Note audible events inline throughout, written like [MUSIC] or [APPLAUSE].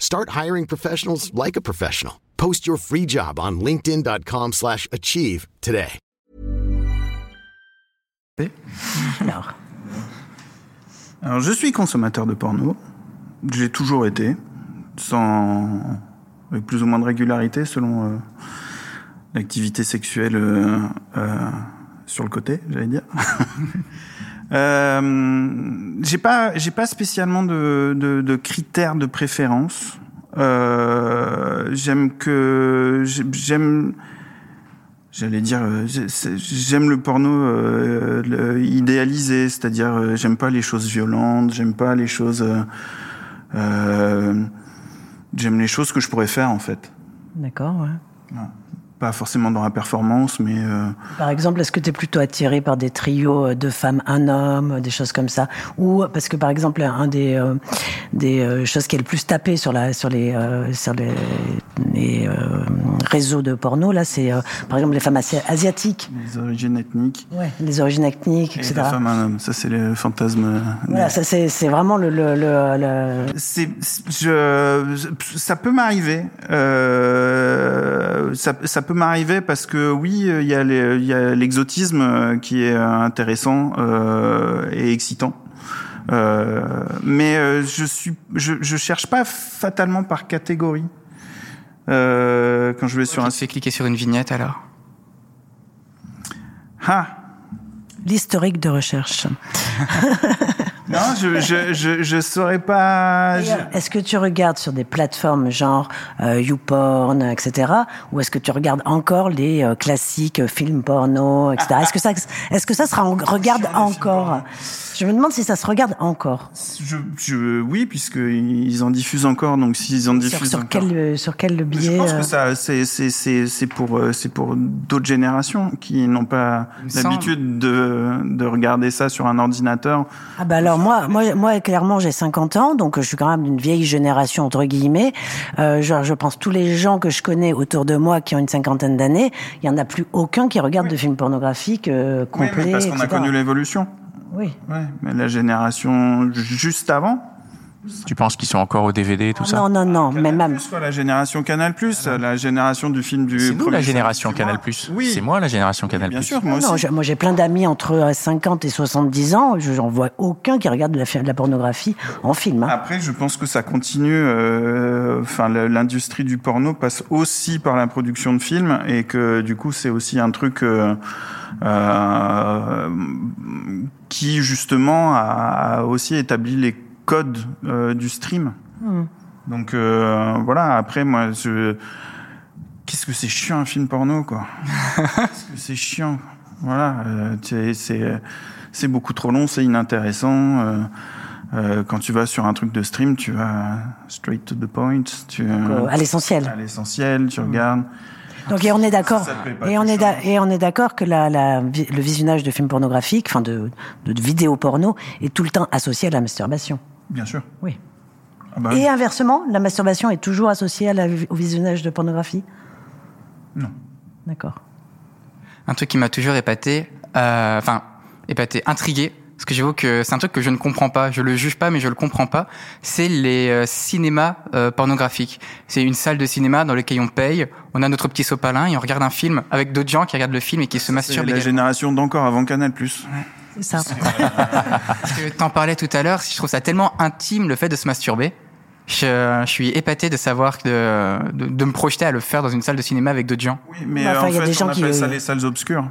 Start hiring professionals like a professional. Post your free job on linkedin.com/achieve slash achieve today. Alors, Alors, je suis consommateur de porno. J'ai toujours été, sans avec plus ou moins de régularité selon euh, l'activité sexuelle euh, euh, sur le côté, j'allais dire. [LAUGHS] euh, j'ai pas, j'ai pas spécialement de, de, de critères de préférence. Euh, j'aime que j'aime J'allais dire, euh, j'aime le porno euh, le- idéalisé, c'est-à-dire j'aime pas les choses violentes, j'aime pas les choses, j'aime les choses que je pourrais faire en fait, d'accord, ouais. Pas forcément dans la performance, mais euh, Par exemple, est-ce que tu es plutôt attiré par des trios euh, deux femmes, un homme, euh, des choses comme ça? Ou parce que par exemple, un des euh, des euh, choses qui est le plus tapé sur la sur les euh, sur les, les, euh, réseaux de porno là, c'est euh, par exemple les femmes asi- asiatiques, les origines ethniques ouais, les origines ethniques, et etc. la femme un homme, ça c'est le fantasme. euh, Voilà, ça c'est vraiment le le, le, le- C'est, je, ça peut m'arriver. Euh, ça, ça peut m'arriver parce que oui, il y a les- il y a l'exotisme euh, qui est intéressant euh, et excitant. Euh, mais euh, je suis, je, je cherche pas fatalement par catégorie. Euh, quand je vais sur un Tu cliquer sur une vignette alors? Ah l'historique de recherche. [LAUGHS] non, je je je, je saurais pas. je- Est-ce que tu regardes sur des plateformes genre euh, YouPorn, etc., ou est-ce que tu regardes encore les euh, classiques euh, films porno, etc. Est-ce que ça, est-ce que ça se regarde encore? Je me demande si ça se regarde encore. Je, je, oui, puisque ils en diffusent encore, donc s'ils en Sur, diffusent sur encore. quel euh, sur quel Je biais pense euh, que ça, c'est, c'est, c'est, c'est pour, c'est pour d'autres générations qui n'ont pas l'habitude de, de regarder ça sur un ordinateur. Ah bah alors moi, moi, moi clairement j'ai 50 ans, donc je suis quand même d'une vieille génération entre guillemets. Euh, genre, je pense tous les gens que je connais autour de moi qui ont une cinquantaine d'années, il y en a plus aucun qui regarde de films pornographiques euh, Oui, complets. mais parce qu'on a connu l'évolution. Oui. Ouais, mais la génération juste avant. Tu penses qu'ils sont encore au DVD et tout ça Non, non, non, mais même. Plus, quoi, la génération Canal+, la génération du film du. C'est nous la génération Canal+. Oui. C'est moi la génération Canal+. Bien sûr, moi aussi. Non, je- moi j'ai plein d'amis entre euh, 50 et 70 ans, je j'en vois aucun qui regarde de la, fi- de la pornographie en film. hein. Après, je pense que ça continue. euh, Enfin, l'industrie du porno passe aussi par la production de films et que du coup, c'est aussi un truc euh, euh, qui justement a, a aussi établi les codes euh, du stream. Donc euh, voilà. Après, moi, je qu'est-ce que c'est chiant un film porno, quoi. [LAUGHS] qu'est-ce que c'est chiant. Voilà. euh, c'est- beaucoup trop long, c'est inintéressant. quand tu vas sur un truc de stream, tu vas straight to the point, tu Euh, à l'essentiel. à l'essentiel, tu regardes. Donc et on est d'accord. Et on est et on est d'accord que la, la vi- le visionnage de films pornographiques, enfin de, de, de vidéos porno, est tout le temps associé à la masturbation. Bien sûr. Oui. Ah bah Et inversement, la masturbation est toujours associée à la, au visionnage de pornographie? Non. D'accord. Un truc qui m'a toujours épaté, euh, enfin épaté, intrigué, parce que j'avoue que c'est un truc que je ne comprends pas, je le juge pas, mais je le comprends pas. C'est les euh, cinémas euh, pornographiques. C'est une salle de cinéma dans laquelle on paye, on a notre petit sopalin et on regarde un film avec d'autres gens qui regardent le film et qui se C'est masturbent. la également. génération d'encore avant Canal+. C'est ça. Parce que t'en parlais tout à l'heure, je trouve ça tellement intime le fait de se masturber. Je, je suis épaté de savoir que de, de, de me projeter à le faire dans une salle de cinéma avec d'autres gens. Oui, mais Bah, euh, enfin, en il y a fait, des gens on qui- appelle ça les salles obscures.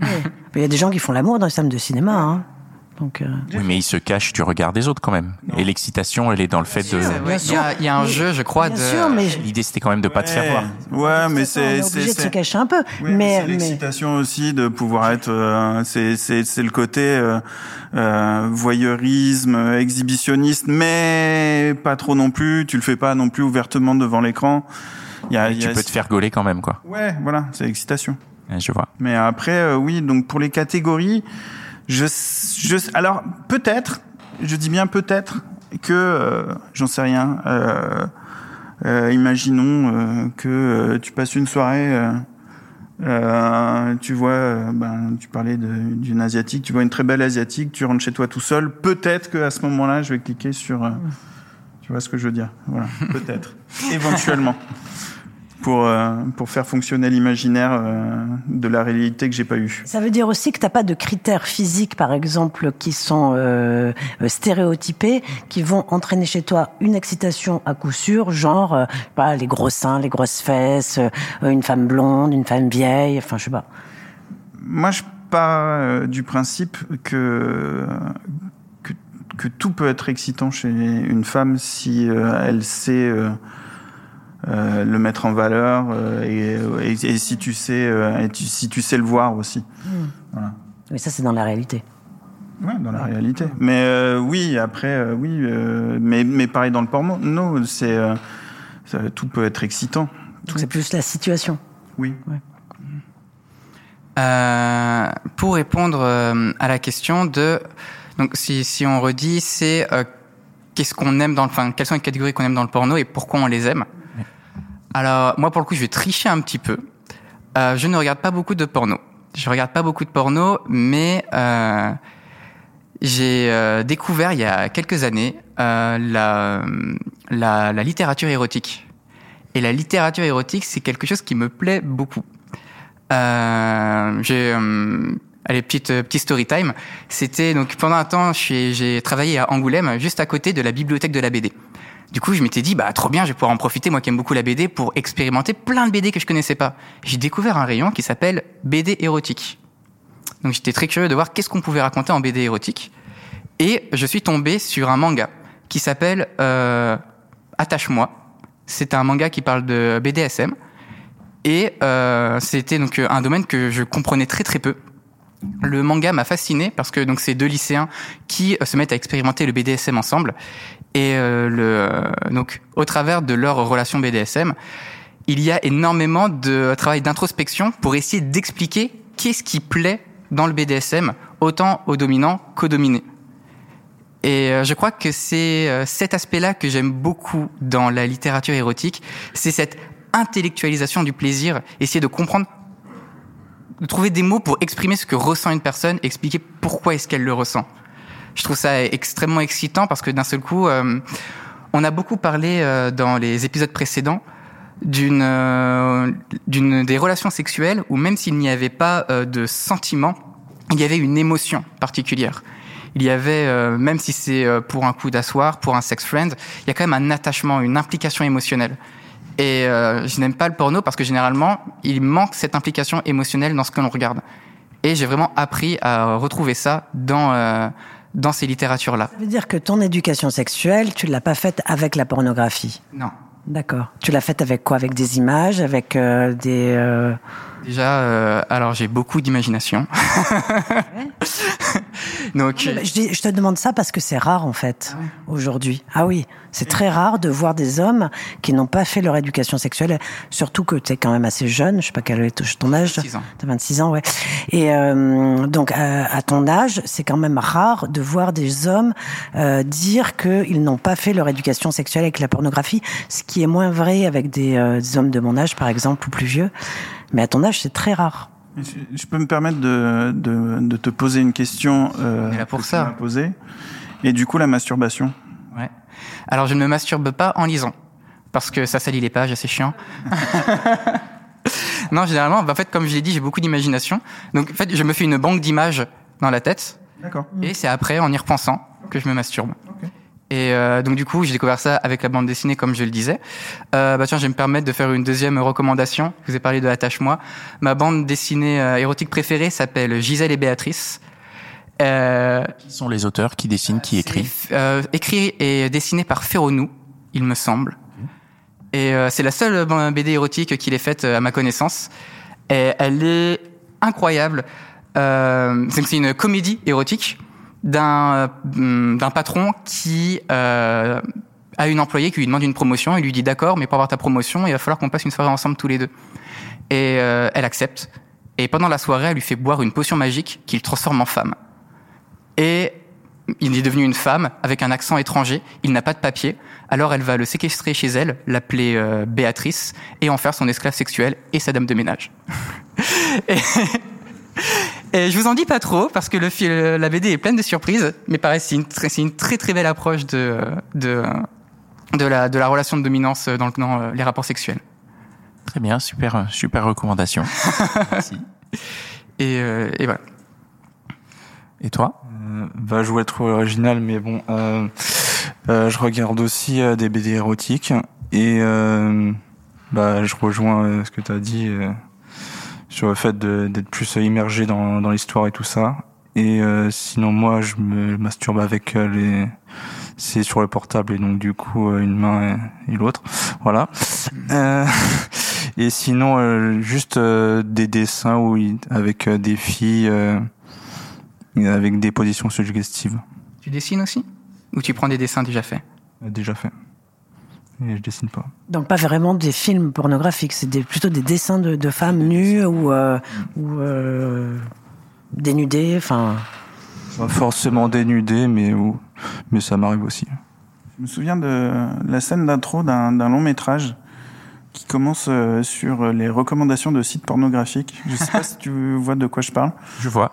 Mais Il y a des gens qui font l'amour dans les salles de cinéma. Hein. Donc, euh, Oui, mais ils se cachent du regard des autres quand même. Et l'excitation, elle est dans le fait de. sûr. Ouais, Il y, sûr. a- il y a un Mais- jeu, je crois, bien de. sûr, mais L'idée, c'était quand même de pas te faire voir. Ouais, mais c'est est c'est obligé de se cacher un peu. Oui, mais c'est mais- l'excitation aussi de pouvoir être. euh, c'est c'est c'est le côté euh, euh, voyeurisme, euh, exhibitionniste, mais pas trop non plus. Tu le fais pas non plus ouvertement devant l'écran. Il y a, il y Tu a- peux te faire gauler quand même, quoi. Ouais, voilà, c'est l'excitation. Ouais, Je vois. Mais après, euh, oui, donc pour les catégories, alors peut-être, je dis bien peut-être que, euh, j'en sais rien, euh, euh, imaginons que tu passes une soirée, tu vois, ben, tu parlais d'une asiatique, tu vois une très belle asiatique, tu rentres chez toi tout seul, peut-être que à ce moment-là, je vais cliquer sur, tu vois ce que je veux dire, voilà, peut-être, [LAUGHS] éventuellement pour euh, pour faire fonctionner l'imaginaire euh, de la réalité que j'ai pas eu. Ça veut dire aussi que t'as pas de critères physiques, par exemple, qui sont euh, stéréotypés, qui vont entraîner chez toi une excitation à coup sûr, genre pas les gros seins, les grosses fesses, une femme blonde, une femme vieille, enfin je sais pas. Moi, je pars du principe que, que que tout peut être excitant chez une femme si elle sait euh, le mettre en valeur euh, et, et, et si tu sais euh, et tu- si tu sais le voir aussi. Voilà. Mais ça, c'est dans la réalité. Ouais, dans la réalité. Mais euh, oui, après, euh, oui, euh, mais, mais pareil dans le porno, non, c'est euh, tout peut être excitant. Donc c'est plus la situation. Oui. Euh, pour répondre euh, à la question de donc si, si on redit c'est euh, qu'est-ce qu'on aime dans le enfin quelles sont les catégories qu'on aime dans le porno et pourquoi on les aime? Alors moi pour le coup je vais tricher un petit peu Euh, je ne regarde pas beaucoup de porno je regarde pas beaucoup de porno mais euh, j'ai euh, découvert il y a quelques années la, littérature érotique et la littérature érotique c'est quelque chose qui me plaît beaucoup j'ai allez petite petite story time. C'était donc pendant un temps, j'ai travaillé à Angoulême, juste à côté de la bibliothèque de la BD. Du coup, je m'étais dit bah trop bien, je vais pouvoir en profiter moi qui aime beaucoup la BD pour expérimenter plein de BD que je connaissais pas. J'ai découvert un rayon qui s'appelle BD érotique. Donc j'étais très curieux de voir qu'est-ce qu'on pouvait raconter en BD érotique. Et je suis tombé sur un manga qui s'appelle euh, Attache-moi. C'est un manga qui parle de BDSM. Et euh, c'était donc euh, un domaine que je comprenais très très peu. Le manga m'a fasciné parce que donc c'est deux lycéens qui euh, se mettent à expérimenter le BDSM ensemble et euh, le euh, donc au travers de leur relation BDSM, il y a énormément de travail d'introspection pour essayer d'expliquer qu'est-ce qui plaît dans le BDSM autant aux dominants qu'aux dominés. Et euh, je crois que c'est cet aspect-là que j'aime beaucoup dans la littérature érotique, c'est cette intellectualisation du plaisir, essayer de comprendre, de trouver des mots pour exprimer ce que ressent une personne, expliquer pourquoi est-ce qu'elle le ressent. Je trouve ça extrêmement excitant parce que d'un seul coup, euh, on a beaucoup parlé euh, dans les épisodes précédents d'une euh, d'une des relations sexuelles où même s'il n'y avait pas euh, de sentiment, il y avait une émotion particulière. Il y avait, même si c'est pour un coup d'asseoir, pour un sex friend, il y a quand même un attachement, une implication émotionnelle. Et je n'aime pas le porno parce que généralement, il manque cette implication émotionnelle dans ce que l'on regarde. Et j'ai vraiment appris à retrouver ça dans dans ces littératures-là. Ça veut dire que ton éducation sexuelle, tu l'as pas faite avec la pornographie. Non. D'accord. Tu l'as faite avec quoi? Avec des images, avec euh, des. euh, Déjà, euh, alors j'ai beaucoup d'imagination. [LAUGHS] Donc, Non, Je, dis- je te demande ça parce que c'est rare en fait aujourd'hui. Ah oui, c'est très rare de voir des hommes qui n'ont pas fait leur éducation sexuelle, surtout que tu es quand même assez jeune. Je sais pas quel est ton âge. 26 ans. T'as 26 ans, ouais. Et euh, donc à, à ton âge, c'est quand même rare de voir des hommes euh, dire qu'ils n'ont pas fait leur éducation sexuelle avec la pornographie, ce qui est moins vrai avec des, euh, des hommes de mon âge, par exemple, ou plus vieux. Mais à ton âge, c'est très rare. Je, je peux me permettre de, de, de te poser une question euh, là pour que ça. posée. Et du coup, la masturbation. ouais. Alors, je ne me masturbe pas en lisant parce que ça salit les pages, c'est chiant. [LAUGHS] non, généralement, en fait, comme je l'ai dit, j'ai beaucoup d'imagination. Donc, en fait, je me fais une banque d'images dans la tête D'accord. et c'est après, en y repensant, que je me masturbe. Et euh, donc du coup, j'ai découvert ça avec la bande dessinée, comme je le disais. Euh, bah tiens, je vais me permettre de faire une deuxième recommandation. Je vous ai parlé de Attache-moi. Ma bande dessinée euh, érotique préférée s'appelle Gisèle et Béatrice. Euh, qui sont les auteurs Qui dessinent Qui écrit euh, Écrit et dessiné par Ferronou, il me semble. Et euh, c'est la seule BD érotique qu'il ait faite à ma connaissance. Et elle est incroyable. c'est une comédie érotique d'un euh, d'un patron qui euh, a une employée qui lui demande une promotion. Il lui dit d'accord, mais pour avoir ta promotion, il va falloir qu'on passe une soirée ensemble tous les deux. Et euh, elle accepte. Et pendant la soirée, elle lui fait boire une potion magique qui le transforme en femme. Et il est devenu une femme avec un accent étranger. Il n'a pas de papier. Alors elle va le séquestrer chez elle, l'appeler euh, Béatrice, et en faire son esclave sexuelle et sa dame de ménage. [LAUGHS] et, et je vous en dis pas trop parce que le, la BD est pleine de surprises, mais pareil, c'est une, une, très très belle approche de, de, de, la, de la relation de dominance dans, dans euh, les rapports sexuels. Très bien, super, super recommandation. [LAUGHS] Merci. Et, euh, et, voilà. Et toi? Euh, Bah, je voulais être original, mais bon, euh, euh, je regarde aussi des BD érotiques et bah, je rejoins ce que tu as dit sur le fait d'être plus immergé dans, dans l'histoire et tout ça. Et euh, sinon, moi, je me masturbe avec euh, les. C'est sur le portable et donc du coup euh, une main et, l'autre, voilà. Euh, [LAUGHS] et sinon, juste des dessins où avec des filles avec des positions suggestives. Tu dessines aussi? Ou tu prends des dessins déjà faits? Déjà faits et je dessine pas. Donc pas vraiment des films pornographiques, c'est plutôt des dessins de, de femmes nues ou, euh, ou euh, dénudées, enfin. Pas forcément dénudées, mais mais ça m'arrive aussi. Je me souviens de la scène d'intro d'un long métrage qui commence euh, sur les recommandations de sites pornographiques. Je sais pas [LAUGHS] si tu vois de quoi je parle. Je vois.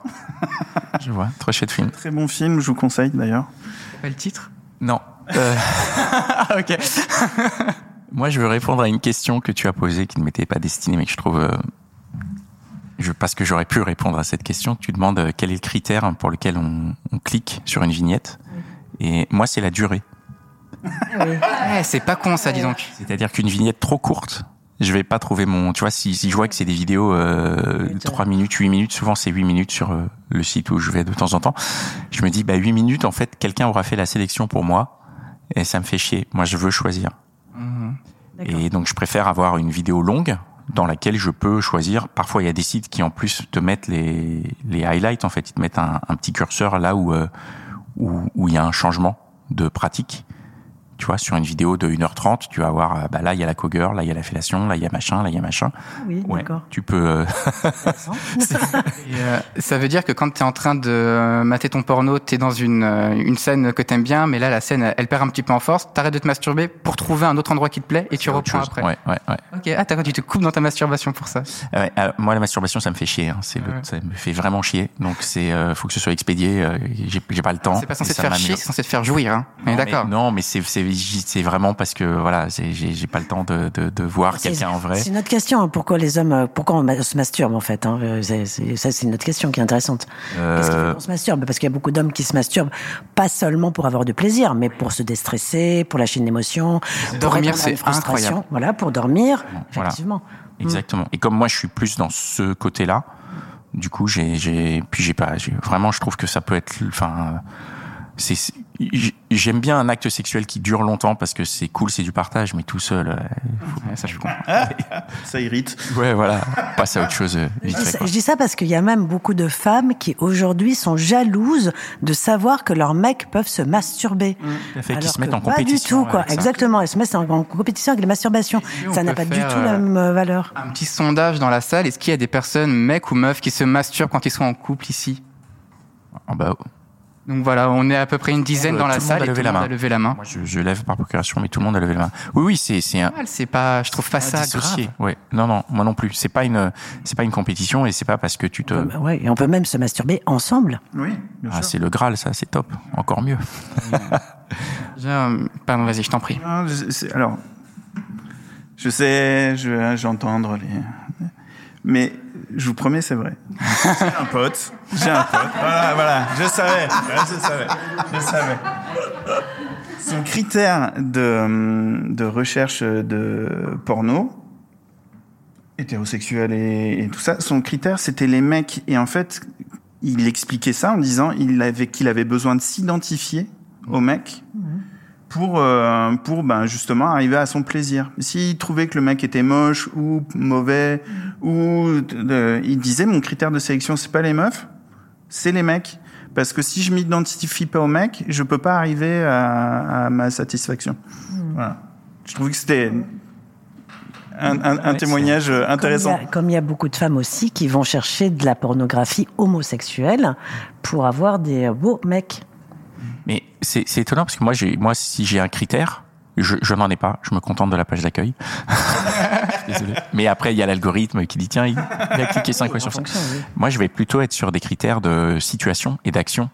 je vois. Très chouette film. Très bon film, je vous conseille d'ailleurs. Quel titre? Non. Euh... [LAUGHS] ok. [LAUGHS] Moi, je veux répondre à une question que tu as posée qui ne m'était pas destinée, mais que je trouve. Euh, je, parce que j'aurais pu répondre à cette question. Tu demandes euh, quel est le critère pour lequel on, on clique sur une vignette. Et moi, c'est la durée. ouais, c'est pas con ça, dis donc. C'est-à-dire qu'une vignette trop courte, je vais pas trouver mon. Tu vois, si, si je vois que c'est des vidéos euh, 3 minutes, 8 minutes, souvent c'est 8 minutes sur le site où je vais de temps en temps, je me dis, bah 8 minutes, en fait, quelqu'un aura fait la sélection pour moi et ça me fait chier. Moi, je veux choisir. Mmh. Et donc, je préfère avoir une vidéo longue dans laquelle je peux choisir. Parfois, il y a des sites qui en plus te mettent les, les highlights. En fait, ils te mettent un, un petit curseur là où, euh, où où il y a un changement de pratique tu vois, sur une vidéo de 1h30, tu vas voir, euh, bah là, il y a la cogueur, là, il y a la fellation, là, il y a machin, là, il y a machin. Oui, ouais, d'accord. Tu peux... Euh... [LAUGHS] euh, ça veut dire que quand tu es en train de mater ton porno, tu es dans une, euh, une scène que t'aimes bien, mais là, la scène, elle perd un petit peu en force, t'arrêtes de te masturber pour trouver un autre endroit qui te plaît et tu reprends après. Ouais, ouais, ouais. Ok, ah, tu te coupes dans ta masturbation pour ça. Ouais, alors, moi, la masturbation, ça me fait chier. Hein. C'est ça me fait vraiment chier. Donc, c'est faut que ce soit expédié. J'ai pas le temps. C'est pas censé te faire chier, c'est censé te faire jouir. Hein. d'accord. Non, mais c'est c'est vraiment parce que voilà, j'ai pas le temps de, de, de voir quelqu'un en vrai. C'est une autre question. Hein, pourquoi les hommes, euh, pourquoi on se masturbe en fait hein, Ça, c'est une autre question qui est intéressante. Euh... Qu'on se masturbe? Parce qu'il y a beaucoup d'hommes qui se masturbent pas seulement pour avoir du plaisir, mais pour se déstresser, pour lâcher une émotion, pour dormir, c'est frustration. Voilà, pour dormir. Effectivement. Exactement. Et comme moi, je suis plus dans ce côté-là. Du coup, j'ai, puis j'ai pas, vraiment, je trouve que ça peut être, enfin, c'est j'aime bien un acte sexuel qui dure longtemps parce que c'est cool, c'est du partage, mais tout seul, euh, ça je comprends. [LAUGHS] ça irrite. Ouais, voilà, passe à autre chose. Euh, je, dis ça, je, dis ça, parce qu'il y a même beaucoup de femmes qui aujourd'hui sont jalouses de savoir que leurs mecs peuvent se masturber. Mmh. Fait, qui se mettent en pas compétition. Pas du tout, quoi. Exactement, elles se mettent en compétition avec les masturbations. Ça n'a pas du tout la même euh, valeur. Un petit sondage dans la salle. Est-ce qu'il y a des personnes, mecs ou meufs, qui se masturbent quand ils sont en couple ici? Ah bah, donc voilà, on est à peu près une dizaine euh, dans la salle et tout le monde a levé la main. Moi, je, je, lève par procuration, mais tout le monde a levé la main. Oui, oui, c'est c'est un. C'est pas, je trouve pas ça dissocié. grave. Ouais, non, non, moi non plus. C'est pas une, c'est pas une compétition et c'est pas parce que tu te. Ouais, et on peut même se masturber ensemble. Oui. Bien ah, c'est le Graal, ça, c'est top. Encore mieux. [LAUGHS] Pardon, vas-y, je t'en prie. Non, alors, je sais, je vais entendre les, mais je vous promets, c'est vrai. J'ai un pote. J'ai un pote. Voilà, voilà. Je savais. je savais. Je savais. son critère de, de recherche de porno, hétérosexuel et, tout ça, son critère c'était les mecs. Et en fait, il expliquait ça en disant qu'il avait besoin de s'identifier aux mecs pour euh, pour ben justement arriver à son plaisir. S'il trouvait que le mec était moche ou mauvais ou de- il disait mon critère de sélection c'est pas les meufs, c'est les mecs parce que si je m'identifie pas aux mecs, je peux pas arriver à, à ma satisfaction. Voilà. Je trouve que c'était un, un, un Ouais, témoignage euh, intéressant. Comme il, y a, comme il y a beaucoup de femmes aussi qui vont chercher de la pornographie homosexuelle pour avoir des beaux mecs. Mais c'est étonnant parce que moi, moi, si j'ai un critère, je, je n'en ai pas. Je me contente de la page d'accueil. [LAUGHS] Désolé. Mais après, il y a l'algorithme qui dit tiens, il, il a cliqué cinq fois sur ça. oui. Moi, je vais plutôt être sur des critères de situation et d'action.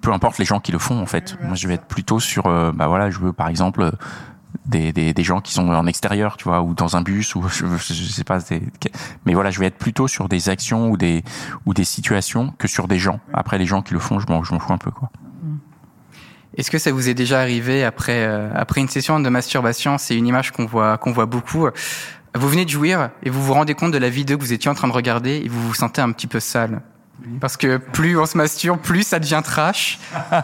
Peu importe les gens qui le font, en fait. Moi, je vais être plutôt sur, euh, bah voilà, je veux par exemple des, des, des gens qui sont en extérieur, tu vois, ou dans un bus, ou je, je, sais pas. des- mais voilà, je vais être plutôt sur des actions ou des ou des situations que sur des gens. Après, les gens qui le font, je m'en je m'en fous un peu, quoi. Est-ce que ça vous est déjà arrivé après euh, après une session de masturbation? C'est une image qu'on voit qu'on voit beaucoup. Vous venez de jouir et vous vous rendez compte de la vidéo que vous étiez en train de regarder et vous vous sentez un petit peu sale. Parce que plus on se masturbe, plus ça devient trash. [LAUGHS]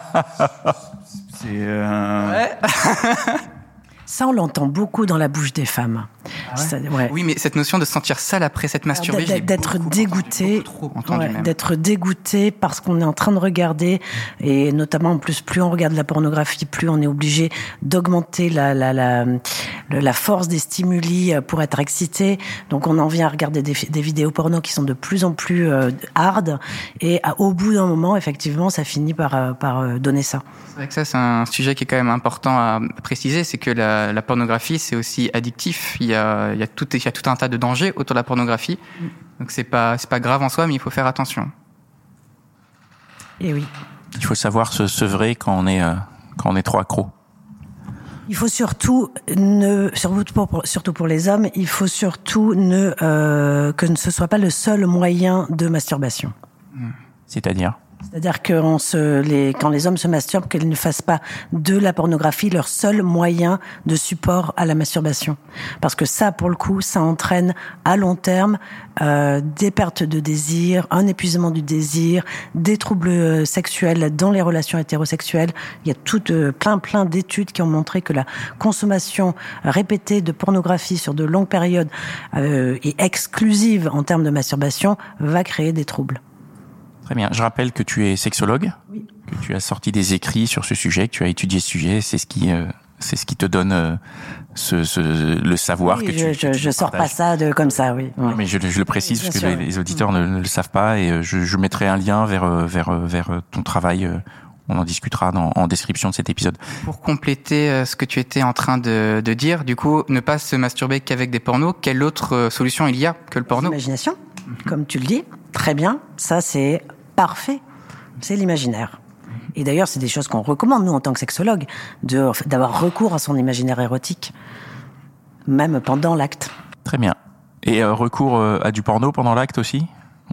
C'est euh, [LAUGHS] Ça, on l'entend beaucoup dans la bouche des femmes. Ça- ouais. Oui, mais cette notion de se sentir sale après je l'ai d'être dégoûté, ouais, d'être dégoûté parce qu'on est en train de regarder et notamment en plus plus on regarde la pornographie, plus on est obligé d'augmenter la la, la le- la force des stimuli euh, pour être excité. Donc on en vient à regarder des, vidéos porno qui sont de plus en plus euh, hard et à- au bout d'un moment effectivement ça finit par euh, par euh, donner ça. C'est vrai que ça, c'est un sujet qui est quand même important à préciser, c'est que la, la pornographie, c'est aussi addictif. Il y a, il y a tout, il y a tout un tas de dangers autour de la pornographie. Donc c'est pas, c'est pas grave en soi, mais il faut faire attention. Et oui. Il faut savoir se sevrer quand on est euh, quand on est trop accro. Il faut surtout ne surtout pour, surtout pour les hommes, il faut surtout ne euh, que ce soit pas le seul moyen de masturbation. C'est-à-dire? C'est-à-dire que se, quand les hommes se masturbent, qu'ils ne fassent pas de la pornographie leur seul moyen de support à la masturbation. Parce que ça, pour le coup, ça entraîne à long terme euh, des pertes de désir, un épuisement du désir, des troubles euh, sexuels dans les relations hétérosexuelles. Il y a tout euh, plein plein d'études qui ont montré que la consommation répétée de pornographie sur de longues périodes et exclusive en termes de masturbation va créer des troubles. Très bien. Je rappelle que tu es sexologue, Oui. que tu as sorti des écrits sur ce sujet, que tu as étudié ce sujet. C'est ce qui, euh, c'est ce qui te donne euh, ce, ce, le savoir Oui, que tu. je, que tu je sors pas ça de comme ça, oui. Ouais. Non, mais je, je le précise parce que sûr, les, oui. les auditeurs ne, ne le savent pas et euh, je, je mettrai un lien vers euh, vers vers ton travail. On en discutera dans, en description de cet épisode. Pour compléter ce que tu étais en train de, de dire, du coup, ne pas se masturber qu'avec des pornos, quelle autre solution il y a que le porno? L'imagination, comme tu le dis, très bien. Ça, c'est parfait. C'est l'imaginaire. Et d'ailleurs, c'est des choses qu'on recommande, nous, en tant que sexologue, de- d'avoir recours à son imaginaire érotique, même pendant l'acte. Très bien. Et euh, recours euh, à du porno pendant l'acte aussi?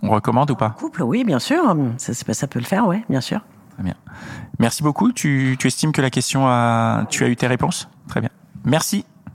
On recommande ou pas? Couple, oui, bien sûr. Ça, ça peut le faire, oui, bien sûr. Très bien. Merci beaucoup. Tu, tu estimes que la question a... Tu as eu tes réponses? Très bien. Merci.